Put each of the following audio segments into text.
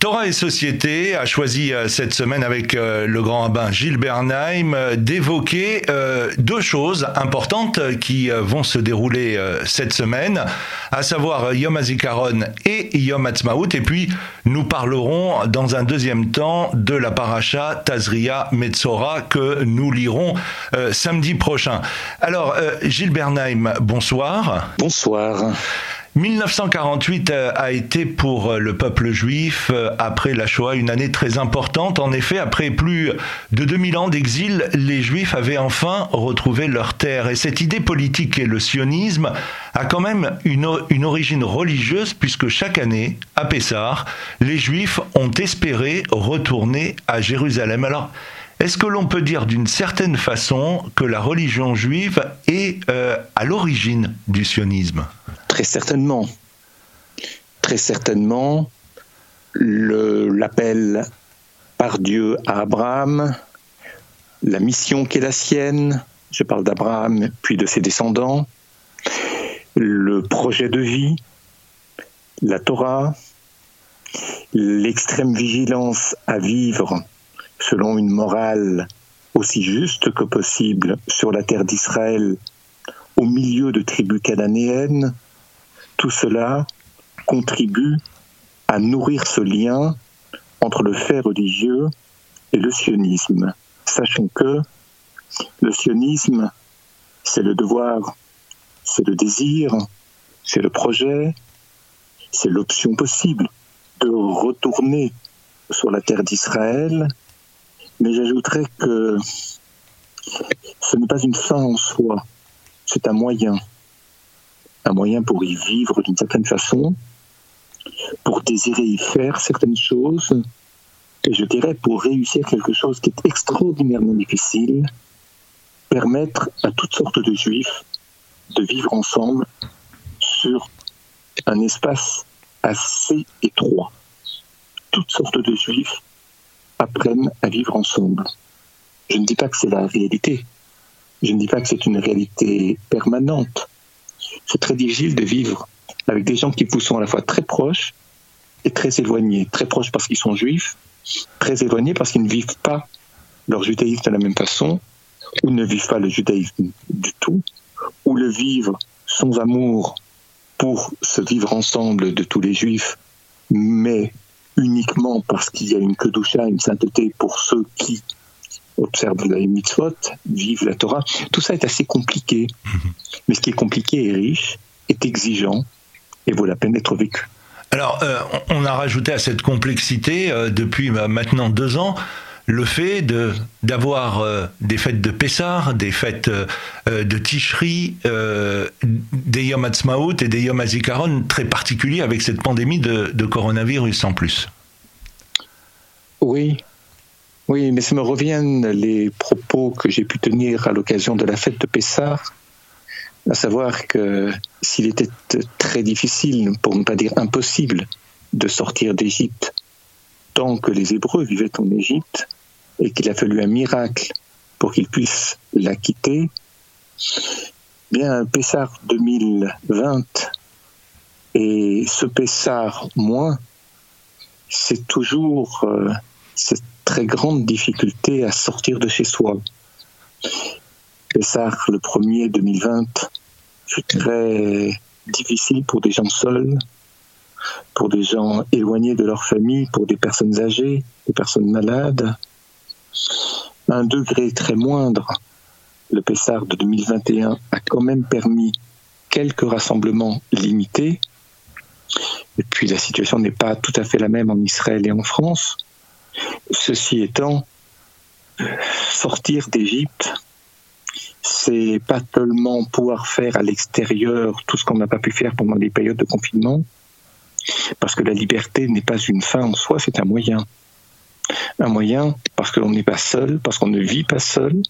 Torah et Société a choisi euh, cette semaine avec euh, le grand rabbin Gilles Bernheim euh, d'évoquer deux choses importantes qui vont se dérouler cette semaine, à savoir Yom HaZikaron et Yom Ha'atzmaut. Et puis, nous parlerons dans un deuxième temps de la paracha Tazria Metzora que nous lirons samedi prochain. Alors, Gilles Bernheim, bonsoir. Bonsoir. 1948 euh, a été pour euh, le peuple juif, euh, après la Shoah, une année très importante. En effet, après plus de 2000 ans d'exil, les juifs avaient enfin retrouvé leur terre. Et cette idée politique et le sionisme a quand même une, une origine religieuse, puisque chaque année, à Pessah, les juifs ont espéré retourner à Jérusalem. Alors, est-ce que l'on peut dire d'une certaine façon que la religion juive est à l'origine du sionisme? Très certainement. Très certainement, l'appel par Dieu à Abraham, la mission qui est la sienne, je parle d'Abraham puis de ses descendants, le projet de vie, la Torah, l'extrême vigilance à vivre selon une morale aussi juste que possible sur la terre d'Israël au milieu de tribus cananéennes, tout cela contribue à nourrir ce lien entre le fait religieux et le sionisme. Sachons que le sionisme, c'est le devoir, c'est le désir, c'est le projet, c'est l'option possible de retourner sur la terre d'Israël, mais j'ajouterais que ce n'est pas une fin en soi, c'est un moyen un moyen pour y vivre d'une certaine façon, pour désirer y faire certaines choses, et je dirais pour réussir quelque chose qui est extraordinairement difficile, permettre à toutes sortes de juifs de vivre ensemble sur un espace assez étroit. Toutes sortes de juifs apprennent à vivre ensemble. Je ne dis pas que c'est la réalité. Je ne dis pas que c'est une réalité permanente c'est très difficile de vivre avec des gens qui vous sont à la fois très proches et très éloignés. Très proches parce qu'ils sont juifs, très éloignés parce qu'ils ne vivent pas leur judaïsme de la même façon, ou ne vivent pas le judaïsme du tout, ou le vivent sans amour pour se vivre ensemble de tous les juifs, mais uniquement parce qu'il y a une kedusha, une sainteté pour ceux qui observent les mitzvot, vivent la Torah. Tout ça est assez compliqué. Mhm. Mais ce qui est compliqué et riche est exigeant et vaut la peine d'être vécu. Alors, euh, on a rajouté à cette complexité, euh, depuis bah, maintenant deux ans, le fait de d'avoir euh, des fêtes de Pessah, des fêtes de Tishri, des Yom Ha'atzmaut et des Yom HaZikaron très particuliers avec cette pandémie de, de coronavirus en plus. Oui, oui, mais ça me reviennent les propos que j'ai pu tenir à l'occasion de la fête de Pessah, à savoir que s'il était très difficile, pour ne pas dire impossible, de sortir d'Égypte tant que les Hébreux vivaient en Égypte, et qu'il a fallu un miracle pour qu'ils puissent la quitter, bien Pessah 2020 et ce Pessah moins, c'est toujours euh, très grande difficulté à sortir de chez soi. Pessah, le premier 2020, fut très difficile pour des gens seuls, pour des gens éloignés de leur famille, pour des personnes âgées, des personnes malades. Un degré très moindre, le Pessar de 2021 a quand même permis quelques rassemblements limités. Et puis la situation n'est pas tout à fait la même en Israël et en France. Ceci étant, sortir d'Égypte, c'est pas seulement pouvoir faire à l'extérieur tout ce qu'on n'a pas pu faire pendant les périodes de confinement, parce que la liberté n'est pas une fin en soi, c'est un moyen. Un moyen parce que l'on n'est pas seul, parce qu'on ne vit pas seul,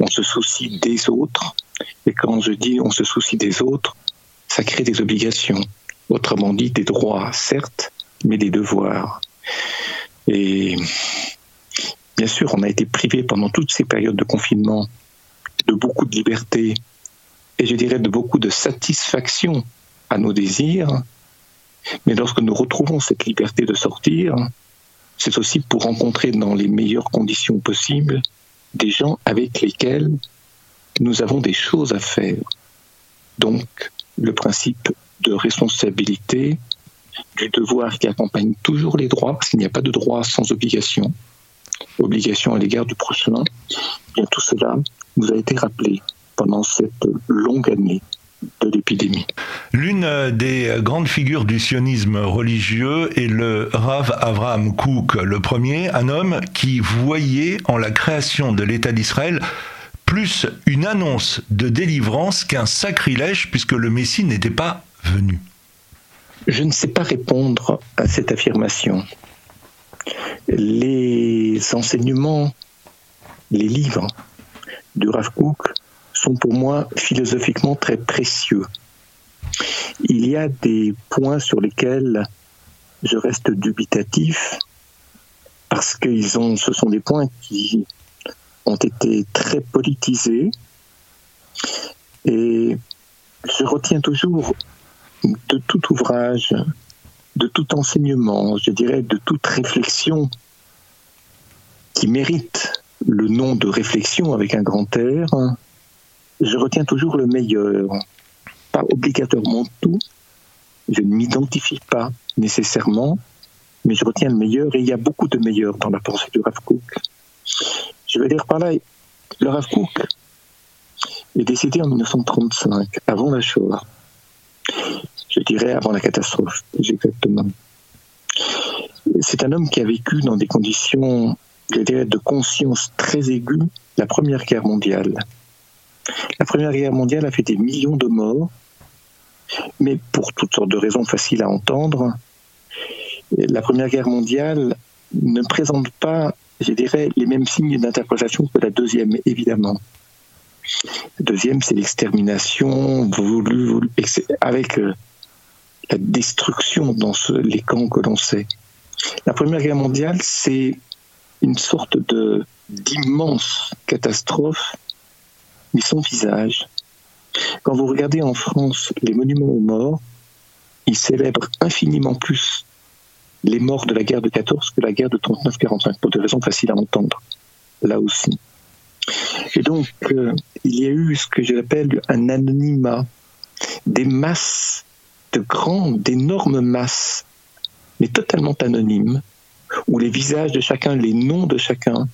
on se soucie des autres, et quand je dis on se soucie des autres, ça crée des obligations. Autrement dit, des droits, certes, mais des devoirs. Et bien sûr, on a été privé pendant toutes ces périodes de confinement de beaucoup de liberté et je dirais de beaucoup de satisfaction à nos désirs. Mais lorsque nous retrouvons cette liberté de sortir, c'est aussi pour rencontrer dans les meilleures conditions possibles des gens avec lesquels nous avons des choses à faire. Donc, le principe de responsabilité, du devoir qui accompagne toujours les droits, parce qu'il n'y a pas de droit sans obligation, obligation à l'égard du prochain, tout cela nous a été rappelé pendant cette longue année de l'épidémie. L'une des grandes figures du sionisme religieux est le Rav Avraham Kook, le premier, un homme qui voyait en la création de l'État d'Israël plus une annonce de délivrance qu'un sacrilège puisque le Messie n'était pas venu. Je ne sais pas répondre à cette affirmation. Les enseignements, les livres du Rav Kook sont pour moi philosophiquement très précieux. Il y a des points sur lesquels je reste dubitatif parce que ont, ce sont des points qui ont été très politisés et je retiens toujours de tout ouvrage, de tout enseignement, je dirais de toute réflexion qui mérite le nom de réflexion avec un grand air, je retiens toujours le meilleur. Pas obligatoirement tout, je ne m'identifie pas nécessairement, mais je retiens le meilleur et il y a beaucoup de meilleurs dans la pensée du Rav Kook. Je veux dire par là, le Rav Kook est décédé en 1935, avant la Shoah. Je dirais avant la catastrophe, exactement. C'est un homme qui a vécu dans des conditions, je dirais, de conscience très aiguë la Première Guerre mondiale. La Première Guerre mondiale a fait des millions de morts, mais pour toutes sortes de raisons faciles à entendre, la Première Guerre mondiale ne présente pas, je dirais, les mêmes signes d'interprétation que la Deuxième, évidemment. La Deuxième, c'est l'extermination voulue, avec euh, la destruction dans les camps que l'on sait. La Première Guerre mondiale, c'est une sorte de d'immense catastrophe mais son visage. Quand vous regardez en France les monuments aux morts, ils célèbrent infiniment plus les morts de la guerre de 14 que la guerre de 39-45, pour des raisons faciles à entendre, là aussi. Et donc, euh, il y a eu ce que j'appelle un anonymat, des masses de grandes, d'énormes masses, mais totalement anonymes, où les visages de chacun, les noms de chacun,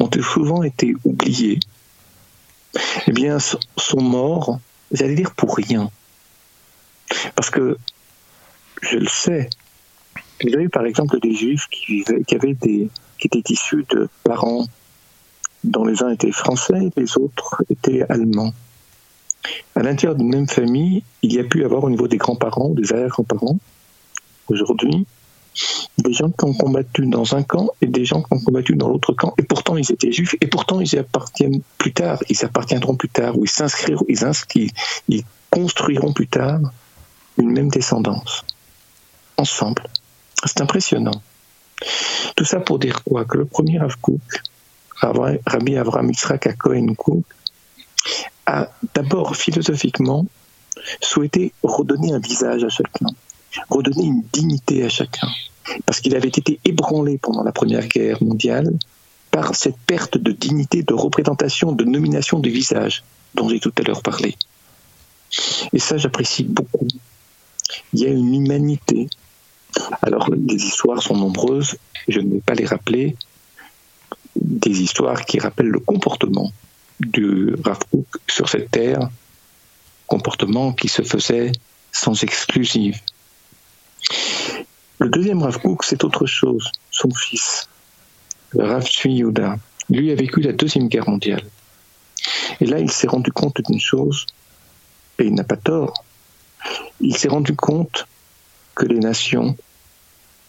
ont souvent été oubliés, eh bien, sont morts, j'allais dire pour rien. Parce que, je le sais, il y a eu par exemple des juifs qui, qui, avaient des, qui étaient issus de parents dont les uns étaient français et les autres étaient allemands. À l'intérieur d'une même famille, il y a pu avoir au niveau des grands-parents, des arrière-grands-parents, aujourd'hui, des gens qui ont combattu dans un camp et des gens qui ont combattu dans l'autre camp, et pourtant ils étaient juifs, et pourtant ils y appartiennent plus tard, ils appartiendront plus tard, ou ils s'inscriront, ils, construiront plus tard une même descendance, ensemble. C'est impressionnant. Tout ça pour dire quoi? Que le premier Rav Rabbi Avraham Yitzhak à Cohen a d'abord philosophiquement souhaité redonner un visage à chacun redonner une dignité à chacun. Parce qu'il avait été ébranlé pendant la Première Guerre mondiale par cette perte de dignité, de représentation, de nomination de visage dont j'ai tout à l'heure parlé. Et ça, j'apprécie beaucoup. Il y a une humanité. Alors, les histoires sont nombreuses, je ne vais pas les rappeler. Des histoires qui rappellent le comportement du Rav sur cette terre, comportement qui se faisait sans exclusive, le deuxième Rav Kook, c'est autre chose. Son fils, le Rav lui a vécu la Deuxième Guerre mondiale. Et là, il s'est rendu compte d'une chose, et il n'a pas tort. Il s'est rendu compte que les nations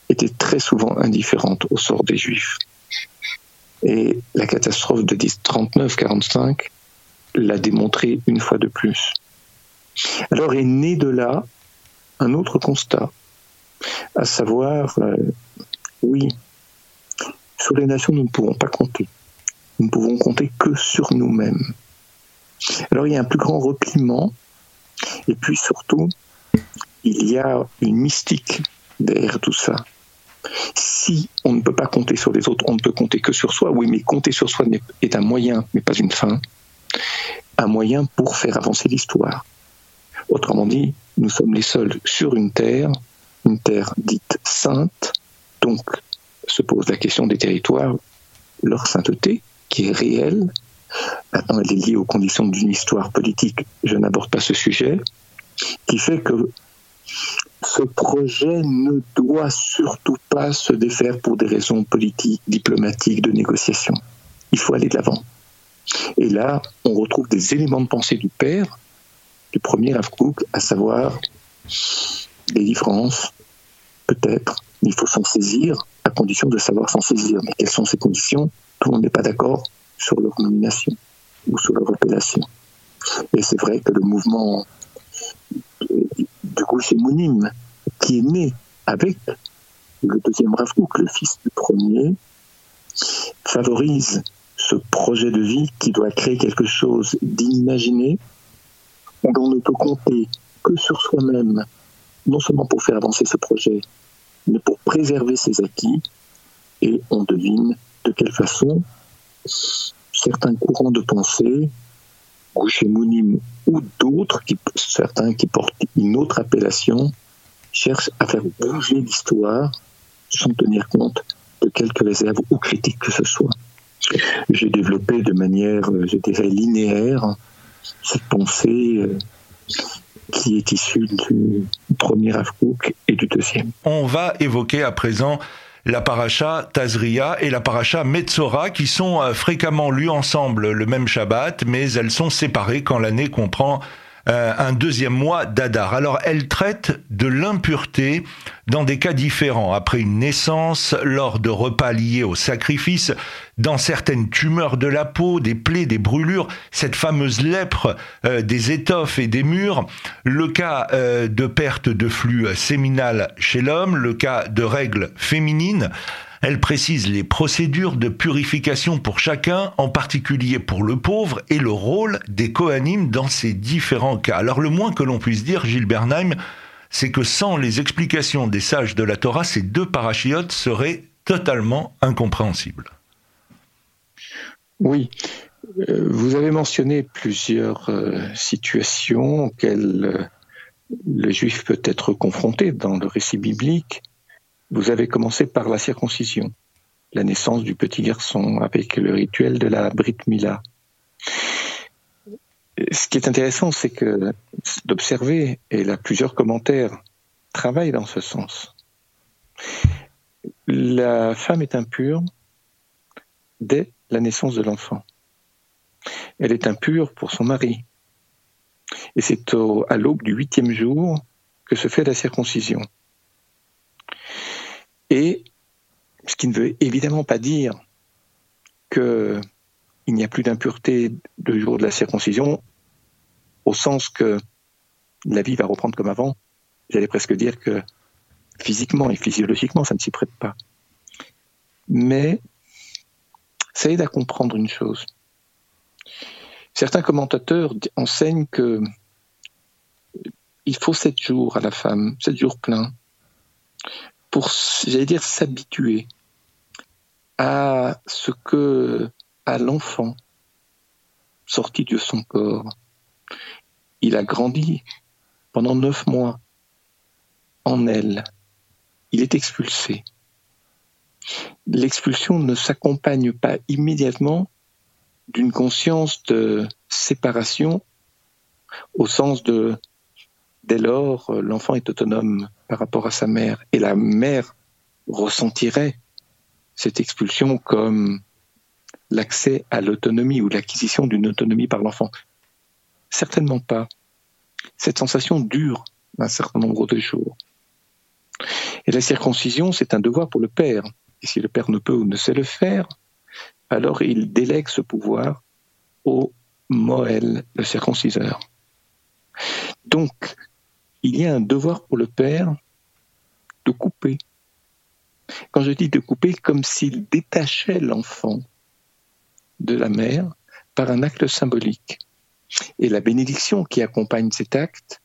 étaient très souvent indifférentes au sort des Juifs. Et la catastrophe de 39-45 l'a démontré une fois de plus. Alors est né de là un autre constat, à savoir, euh, oui, sur les nations, nous ne pouvons pas compter. Nous ne pouvons compter que sur nous-mêmes. Alors il y a un plus grand repliement, et puis surtout, il y a une mystique derrière tout ça. Si on ne peut pas compter sur les autres, on ne peut compter que sur soi. Oui, mais compter sur soi est un moyen, mais pas une fin. Un moyen pour faire avancer l'histoire. Autrement dit, nous sommes les seuls sur une terre, une terre dite sainte, donc se pose la question des territoires, leur sainteté, qui est réelle. Maintenant, elle est liée aux conditions d'une histoire politique, je n'aborde pas ce sujet, qui fait que ce projet ne doit surtout pas se défaire pour des raisons politiques, diplomatiques, de négociation. Il faut aller de l'avant. Et là, on retrouve des éléments de pensée du père, du premier Rav à savoir différences, peut-être, il faut s'en saisir, à condition de savoir s'en saisir. Mais quelles sont ces conditions? Tout le monde n'est pas d'accord sur leur nomination ou sur leur appellation. Et c'est vrai que le mouvement de gauche Mounim, qui est né avec le deuxième Rav le fils du premier, favorise ce projet de vie qui doit créer quelque chose d'inimaginé, où l'on ne peut compter que sur soi-même, non seulement pour faire avancer ce projet, mais pour préserver ses acquis. Et on devine de quelle façon certains courants de pensée, Goucher Mounim ou d'autres, certains qui portent une autre appellation, cherchent à faire bouger l'histoire sans tenir compte de quelques réserves ou critiques que ce soit. J'ai développé de manière, euh, je dirais, linéaire cette pensée euh, qui est issue du premier Avkouk et du deuxième. On va évoquer à présent la paracha Tazria et la paracha Metzora qui sont euh, fréquemment lues ensemble le même Shabbat, mais elles sont séparées quand l'année comprend euh, un deuxième mois d'Adar. Alors elle traite de l'impureté dans des cas différents, après une naissance, lors de repas liés au sacrifice, dans certaines tumeurs de la peau, des plaies, des brûlures, cette fameuse lèpre euh, des étoffes et des murs, le cas euh, de perte de flux séminal chez l'homme, le cas de règles féminines. Elle précise les procédures de purification pour chacun, en particulier pour le pauvre, et le rôle des coanimes dans ces différents cas. Alors le moins que l'on puisse dire, Gilles Bernheim, c'est que sans les explications des sages de la Torah, ces deux parachiotes seraient totalement incompréhensibles. Oui, euh, vous avez mentionné plusieurs euh, situations auxquelles euh, le juif peut être confronté dans le récit biblique. Vous avez commencé par la circoncision, la naissance du petit garçon avec le rituel de la Brit Mila. Ce qui est intéressant, c'est que d'observer, et là plusieurs commentaires travaillent dans ce sens. La femme est impure dès la naissance de l'enfant. Elle est impure pour son mari. Et c'est à l'aube du huitième jour que se fait la circoncision. Et ce qui ne veut évidemment pas dire qu'il n'y a plus d'impureté le jour de la circoncision, au sens que la vie va reprendre comme avant. J'allais presque dire que physiquement et physiologiquement, ça ne s'y prête pas. Mais ça aide à comprendre une chose. Certains commentateurs enseignent que il faut sept jours à la femme, sept jours pleins, pour, j'allais dire, s'habituer à ce que, à l'enfant sorti de son corps, il a grandi pendant neuf mois en elle. Il est expulsé. L'expulsion ne s'accompagne pas immédiatement d'une conscience de séparation au sens de Dès lors, l'enfant est autonome par rapport à sa mère et la mère ressentirait cette expulsion comme l'accès à l'autonomie ou l'acquisition d'une autonomie par l'enfant. Certainement pas. Cette sensation dure un certain nombre de jours. Et la circoncision, c'est un devoir pour le père. Et si le père ne peut ou ne sait le faire, alors il délègue ce pouvoir au Moël, le circonciseur. Donc, il y a un devoir pour le père de couper. Quand je dis de couper, comme s'il détachait l'enfant de la mère par un acte symbolique. Et la bénédiction qui accompagne cet acte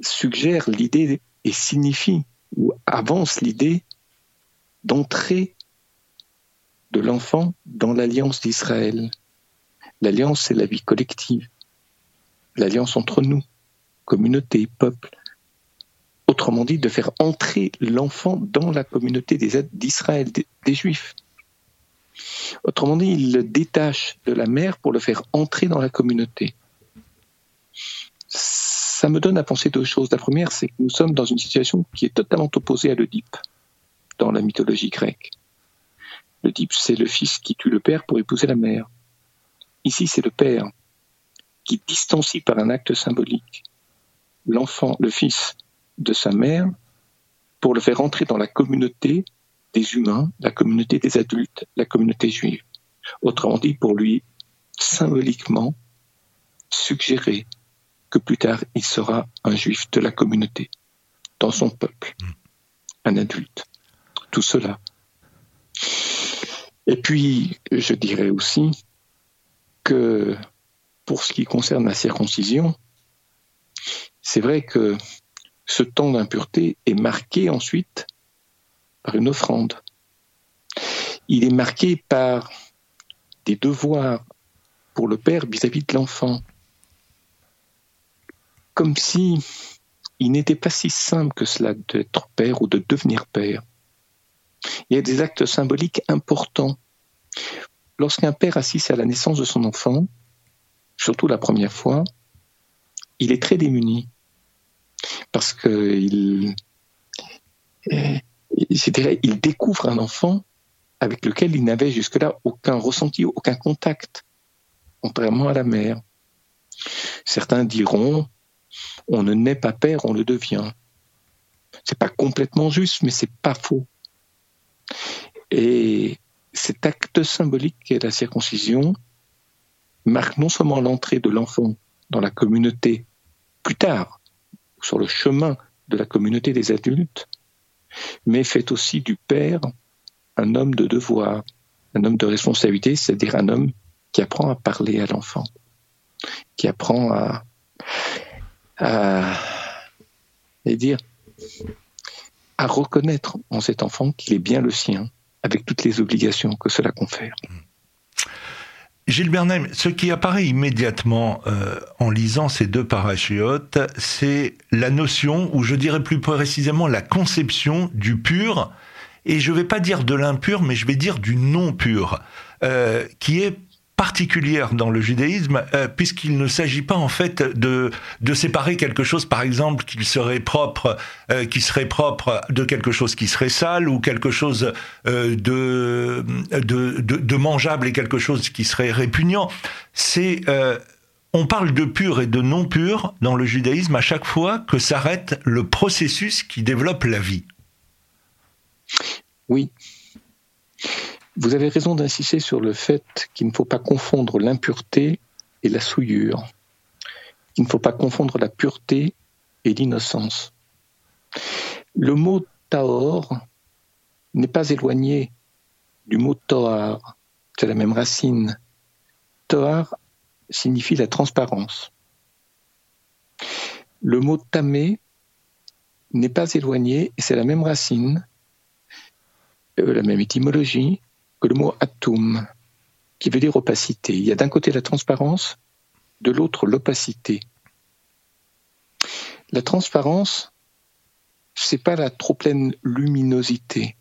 suggère l'idée et signifie ou avance l'idée d'entrer de l'enfant dans l'alliance d'Israël. L'alliance, c'est la vie collective, l'alliance entre nous, communauté, peuple. Autrement dit, de faire entrer l'enfant dans la communauté d'Israël, des, des Juifs. Autrement dit, il le détache de la mère pour le faire entrer dans la communauté. Ça me donne à penser deux choses. La première, c'est que nous sommes dans une situation qui est totalement opposée à l'Oedipe dans la mythologie grecque. L'Oedipe, c'est le fils qui tue le père pour épouser la mère. Ici, c'est le père qui distancie par un acte symbolique l'enfant, le fils de sa mère, pour le faire entrer dans la communauté des humains, la communauté des adultes, la communauté juive. Autrement dit, pour lui symboliquement suggérer que plus tard il sera un juif de la communauté, dans son peuple, un adulte. Tout cela. Et puis, je dirais aussi que pour ce qui concerne la circoncision, c'est vrai que ce temps d'impureté est marqué ensuite par une offrande. Il est marqué par des devoirs pour le père vis-à-vis de l'enfant. Comme si il n'était pas si simple que cela d'être père ou de devenir père. Il y a des actes symboliques importants. Lorsqu'un père assiste à la naissance de son enfant, surtout la première fois, il est très démuni parce qu'il il découvre un enfant avec lequel il n'avait jusque-là aucun ressenti, aucun contact, contrairement à la mère. Certains diront on ne naît pas père, on le devient. C'est pas complètement juste, mais c'est pas faux. Et cet acte symbolique qu'est la circoncision marque non seulement l'entrée de l'enfant dans la communauté plus tard, sur le chemin de la communauté des adultes, mais fait aussi du père un homme de devoir, un homme de responsabilité, c'est-à-dire un homme qui apprend à parler à l'enfant, qui apprend à, à reconnaître en cet enfant qu'il est bien le sien, avec toutes les obligations que cela confère. Gilles Bernheim, ce qui apparaît immédiatement euh, en lisant ces deux parachiotes, c'est la notion, ou je dirais plus précisément la conception du pur, et je ne vais pas dire de l'impur, mais je vais dire du non pur, euh, qui est particulière dans le judaïsme, euh, puisqu'il ne s'agit pas en fait de, de séparer quelque chose, par exemple, qui serait propre, euh, qui serait propre de quelque chose qui serait sale, ou quelque chose euh, de, de, de, mangeable et quelque chose qui serait répugnant. C'est on parle de pur et de non pur dans le judaïsme à chaque fois que s'arrête le processus qui développe la vie. Oui. Vous avez raison d'insister sur le fait qu'il ne faut pas confondre l'impureté et la souillure. Il ne faut pas confondre la pureté et l'innocence. Le mot taor n'est pas éloigné du mot toar. C'est la même racine. Toar signifie la transparence. Le mot tamé n'est pas éloigné et c'est la même racine, euh, la même étymologie, que le mot atum, qui veut dire opacité. Il y a d'un côté la transparence, de l'autre l'opacité. La transparence, c'est pas la trop pleine luminosité.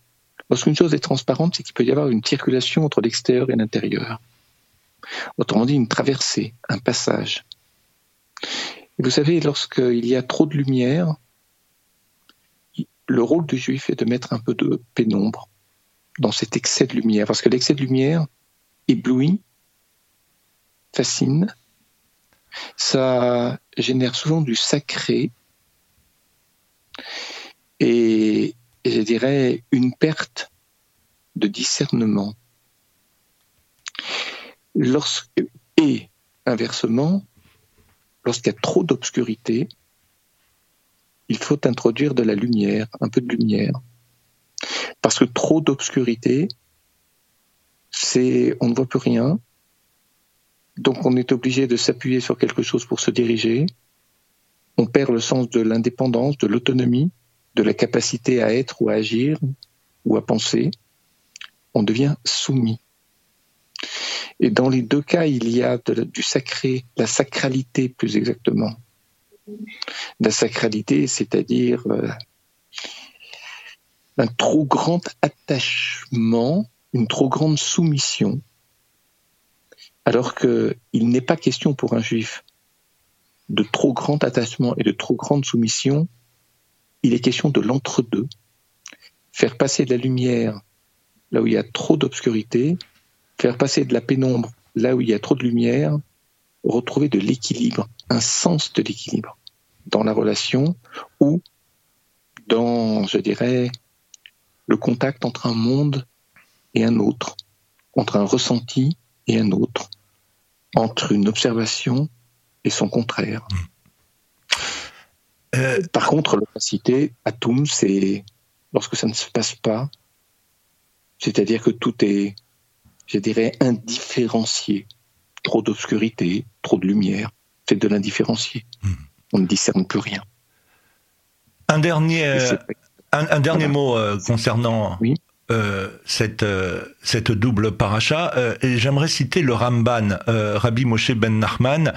Lorsqu'une chose est transparente, c'est qu'il peut y avoir une circulation entre l'extérieur et l'intérieur. Autrement dit, une traversée, un passage. vous savez, lorsqu'il y a trop de lumière, le rôle du juif est de mettre un peu de pénombre, dans cet excès de lumière, parce que l'excès de lumière éblouit, fascine, ça génère souvent du sacré et, je dirais une perte de discernement. et inversement, lorsqu'il y a trop d'obscurité, il faut introduire de la lumière, un peu de lumière. Parce que trop d'obscurité, c'est on ne voit plus rien. Donc on est obligé de s'appuyer sur quelque chose pour se diriger. on perd le sens de l'indépendance, de l'autonomie, de la capacité à être ou à agir ou à penser. On devient soumis. Et dans les deux cas, il y a du sacré, la sacralité plus exactement. La sacralité, c'est-à-dire euh, un trop grand attachement, une trop grande soumission, alors qu'il n'est pas question pour un juif de trop grand attachement et de trop grande soumission, il est question de l'entre-deux. Faire passer de la lumière là où il y a trop d'obscurité, faire passer de la pénombre là où il y a trop de lumière, retrouver de l'équilibre, un sens de l'équilibre dans la relation ou dans, je dirais, le contact entre un monde et un autre, entre un ressenti et un autre, entre une observation et son contraire. Euh, Par contre, l'opacité, Atum, c'est lorsque ça ne se passe pas, c'est-à-dire que tout est, je dirais, indifférencié. Trop d'obscurité, trop de lumière, c'est de l'indifférencié. Hmm. On ne discerne plus rien. Un dernier, un, dernier mot euh, concernant oui. Euh, cette, euh, cette double paracha. Euh, j'aimerais citer le Ramban, Rabbi Moshe Ben Nachman,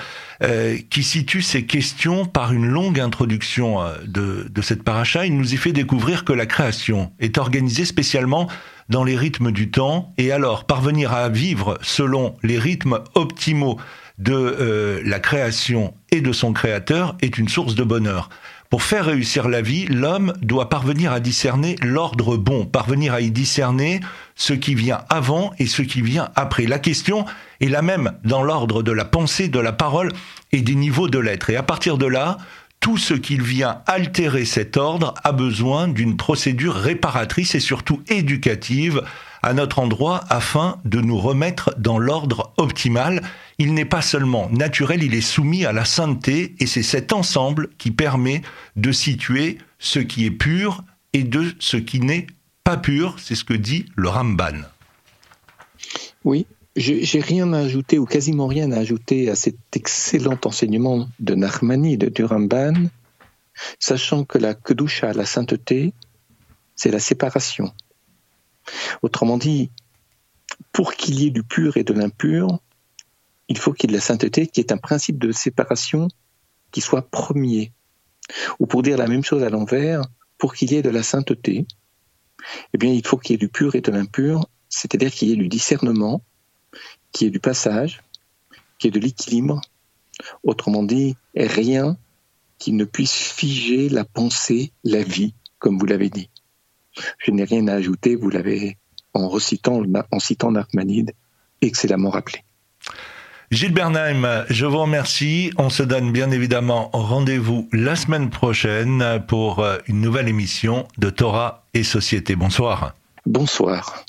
qui situe ces questions par une longue introduction de, de cette paracha. Il nous y fait découvrir que la création est organisée spécialement dans les rythmes du temps, et alors parvenir à vivre selon les rythmes optimaux de la création et de son créateur est une source de bonheur. Pour faire réussir la vie, l'homme doit parvenir à discerner l'ordre bon, parvenir à y discerner ce qui vient avant et ce qui vient après. La question est la même dans l'ordre de la pensée, de la parole et des niveaux de l'être. Et à partir de là, tout ce qui vient altérer cet ordre a besoin d'une procédure réparatrice et surtout éducative à notre endroit afin de nous remettre dans l'ordre optimal. Il n'est pas seulement naturel, il est soumis à la sainteté et c'est cet ensemble qui permet de situer ce qui est pur et de ce qui n'est pas pur. C'est ce que dit le Ramban. Oui, j'ai rien à ajouter ou quasiment rien à ajouter à cet excellent enseignement de Narmani, du Ramban, sachant que la Kedusha, la sainteté, c'est la séparation. Autrement dit, pour qu'il y ait du pur et de l'impur, il faut qu'il y ait de la sainteté, qui est un principe de séparation qui soit premier. Ou pour dire la même chose à l'envers, pour qu'il y ait de la sainteté, eh bien, il faut qu'il y ait du pur et de l'impur, c'est-à-dire qu'il y ait du discernement, qu'il y ait du passage, qu'il y ait de l'équilibre. Autrement dit, rien qui ne puisse figer la pensée, la vie, comme vous l'avez dit. Je n'ai rien à ajouter, vous l'avez en recitant, en citant Narkmanide, excellemment rappelé. Gilles Bernheim, je vous remercie. On se donne bien évidemment rendez-vous la semaine prochaine pour une nouvelle émission de Torah et Société. Bonsoir. Bonsoir.